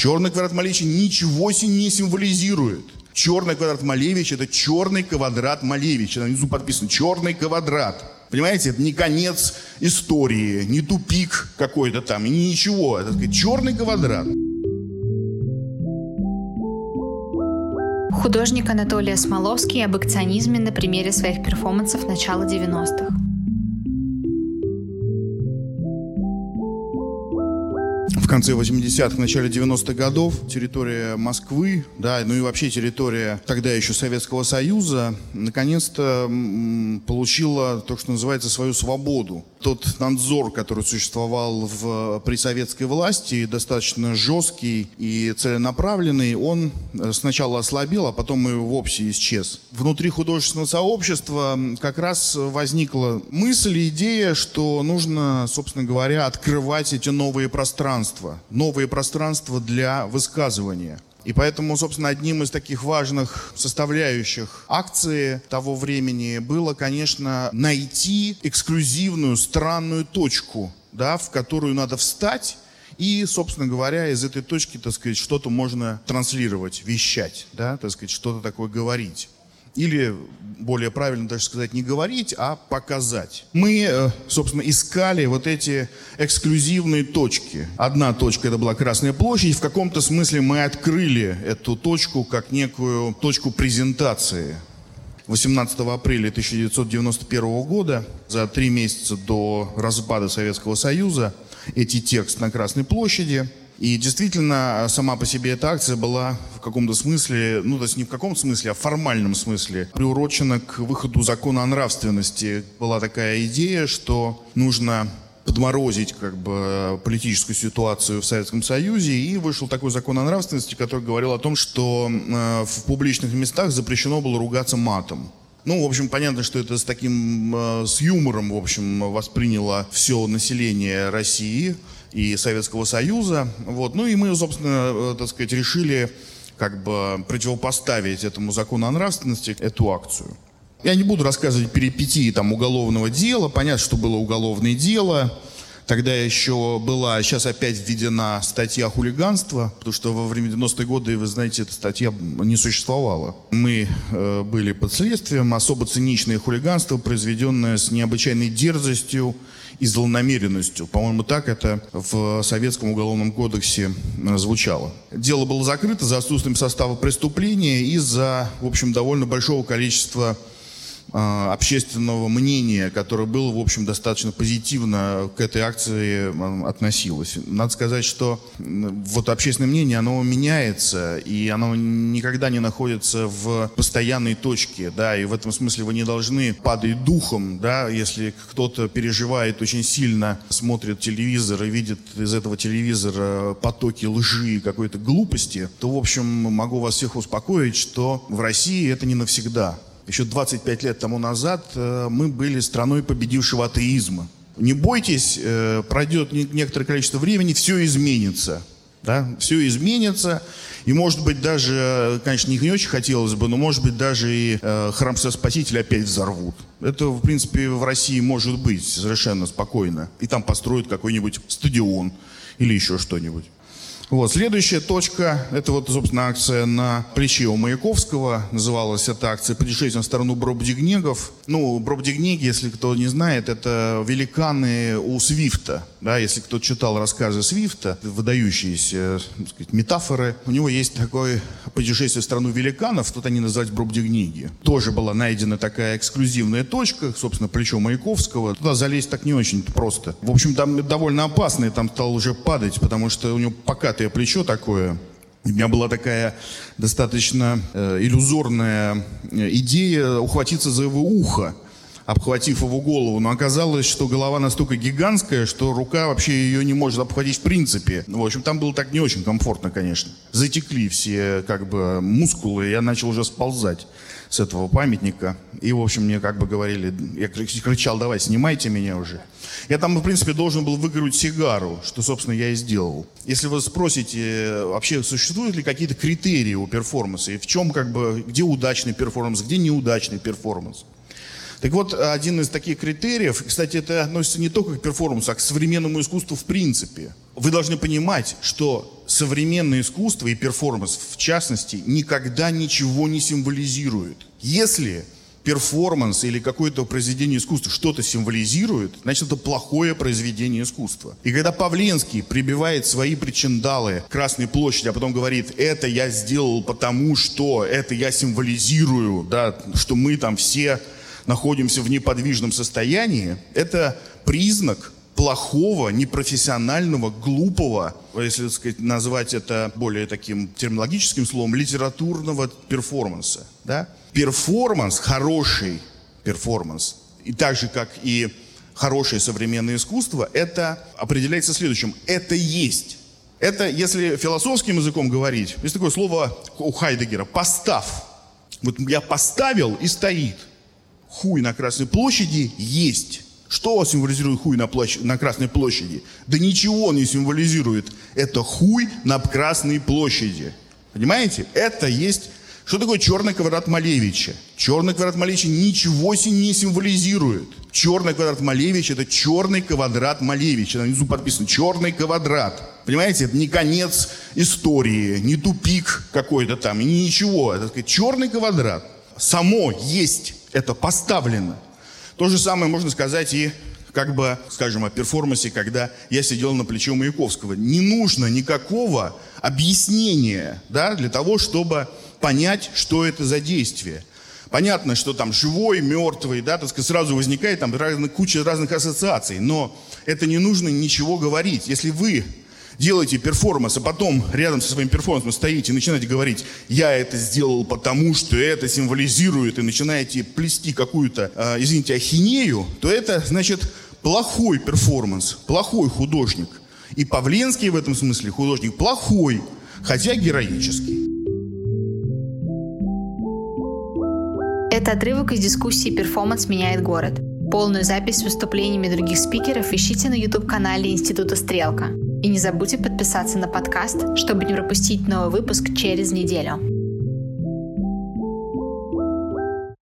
Черный квадрат Малевича ничего не символизирует. Черный квадрат Малевича – это черный квадрат Малевича. Внизу подписано «черный квадрат». Понимаете, это не конец истории, не тупик какой-то там, ничего. Это сказать, черный квадрат. Художник Анатолий Смоловский об акционизме на примере своих перформансов начала 90-х. В конце 80-х, начале 90-х годов территория Москвы, да, ну и вообще территория тогда еще Советского Союза, наконец-то получила то, что называется, свою свободу. Тот надзор, который существовал в, при советской власти, достаточно жесткий и целенаправленный, он э, сначала ослабел, а потом и вовсе исчез. Внутри художественного сообщества как раз возникла мысль, идея, что нужно, собственно говоря, открывать эти новые пространства пространства, новые пространства для высказывания. И поэтому, собственно, одним из таких важных составляющих акции того времени было, конечно, найти эксклюзивную, странную точку, да, в которую надо встать и, собственно говоря, из этой точки, так сказать, что-то можно транслировать, вещать, да, так сказать, что-то такое говорить. Или, более правильно даже сказать, не говорить, а показать. Мы, э, собственно, искали вот эти эксклюзивные точки. Одна точка это была Красная площадь. В каком-то смысле мы открыли эту точку как некую точку презентации. 18 апреля 1991 года, за три месяца до распада Советского Союза, эти тексты на Красной площади – и действительно, сама по себе эта акция была в каком-то смысле, ну, то есть не в каком смысле, а в формальном смысле, приурочена к выходу закона о нравственности. Была такая идея, что нужно подморозить как бы политическую ситуацию в Советском Союзе, и вышел такой закон о нравственности, который говорил о том, что э, в публичных местах запрещено было ругаться матом. Ну, в общем, понятно, что это с таким, э, с юмором, в общем, восприняло все население России и Советского Союза. Вот. Ну и мы, собственно, э, так сказать, решили как бы противопоставить этому закону о нравственности эту акцию. Я не буду рассказывать перипетии там уголовного дела. Понятно, что было уголовное дело. Тогда еще была, сейчас опять введена статья хулиганства, потому что во время 90-е годы, вы знаете, эта статья не существовала. Мы э, были под следствием, особо циничное хулиганство, произведенное с необычайной дерзостью, и злонамеренностью. По-моему, так это в Советском уголовном кодексе э, звучало. Дело было закрыто за отсутствием состава преступления и за, в общем, довольно большого количества общественного мнения, которое было, в общем, достаточно позитивно к этой акции относилось. Надо сказать, что вот общественное мнение, оно меняется, и оно никогда не находится в постоянной точке, да, и в этом смысле вы не должны падать духом, да, если кто-то переживает очень сильно, смотрит телевизор и видит из этого телевизора потоки лжи и какой-то глупости, то, в общем, могу вас всех успокоить, что в России это не навсегда еще 25 лет тому назад э, мы были страной победившего атеизма. Не бойтесь, э, пройдет некоторое количество времени, все изменится. Да? Все изменится. И, может быть, даже, конечно, не очень хотелось бы, но, может быть, даже и э, храм Спасителя опять взорвут. Это, в принципе, в России может быть совершенно спокойно. И там построят какой-нибудь стадион или еще что-нибудь. Вот. Следующая точка, это вот, собственно, акция на плече у Маяковского. Называлась эта акция «Путешествие в сторону Бробдигнегов». Ну, Бробдигнеги, если кто не знает, это великаны у Свифта. Да, если кто читал рассказы Свифта, выдающиеся сказать, метафоры, у него есть такое путешествие в страну великанов, тут они называют Бробдигнеги. Тоже была найдена такая эксклюзивная точка, собственно, плечо Маяковского. Туда залезть так не очень просто. В общем, там довольно опасно, и там стал уже падать, потому что у него пока покатое плечо такое. У меня была такая достаточно э, иллюзорная э, идея ухватиться за его ухо, обхватив его голову. Но оказалось, что голова настолько гигантская, что рука вообще ее не может обхватить в принципе. В общем, там было так не очень комфортно, конечно. Затекли все как бы мускулы, и я начал уже сползать с этого памятника. И, в общем, мне как бы говорили, я кричал, давай, снимайте меня уже. Я там, в принципе, должен был выиграть сигару, что, собственно, я и сделал. Если вы спросите, вообще существуют ли какие-то критерии у перформанса, и в чем, как бы, где удачный перформанс, где неудачный перформанс, Так вот, один из таких критериев, кстати, это относится не только к перформансу, а к современному искусству в принципе. Вы должны понимать, что современное искусство и перформанс в частности никогда ничего не символизирует. Если перформанс или какое-то произведение искусства что-то символизирует, значит, это плохое произведение искусства. И когда Павленский прибивает свои причиндалы Красной площади, а потом говорит, это я сделал потому, что это я символизирую, да, что мы там все находимся в неподвижном состоянии, это признак плохого, непрофессионального, глупого, если так сказать, назвать это более таким терминологическим словом, литературного перформанса. Да? Перформанс, хороший перформанс, и так же, как и хорошее современное искусство, это определяется следующим. Это есть. Это, если философским языком говорить, есть такое слово у Хайдегера «постав». Вот я поставил и стоит. Хуй на Красной площади есть. Что символизирует хуй на, площадь, на Красной площади? Да ничего не символизирует. Это хуй на Красной площади. Понимаете? Это есть... Что такое черный квадрат Малевича? Черный квадрат Малевича ничего не символизирует. Черный квадрат Малевича – это черный квадрат Малевича. Внизу подписано «черный квадрат». Понимаете, это не конец истории, не тупик какой-то там, ничего. Это сказать, черный квадрат. Само есть, это поставлено. То же самое можно сказать и как бы, скажем, о перформансе, когда я сидел на плече Маяковского. Не нужно никакого объяснения да, для того, чтобы понять, что это за действие. Понятно, что там живой, мертвый, да, так сказать, сразу возникает там куча разных ассоциаций, но это не нужно ничего говорить. Если вы делаете перформанс, а потом рядом со своим перформансом стоите и начинаете говорить, я это сделал потому, что это символизирует, и начинаете плести какую-то, э, извините, ахинею, то это, значит, плохой перформанс, плохой художник. И Павленский в этом смысле художник плохой, хотя героический. Это отрывок из дискуссии «Перформанс меняет город». Полную запись с выступлениями других спикеров ищите на YouTube-канале Института «Стрелка». И не забудьте подписаться на подкаст, чтобы не пропустить новый выпуск через неделю.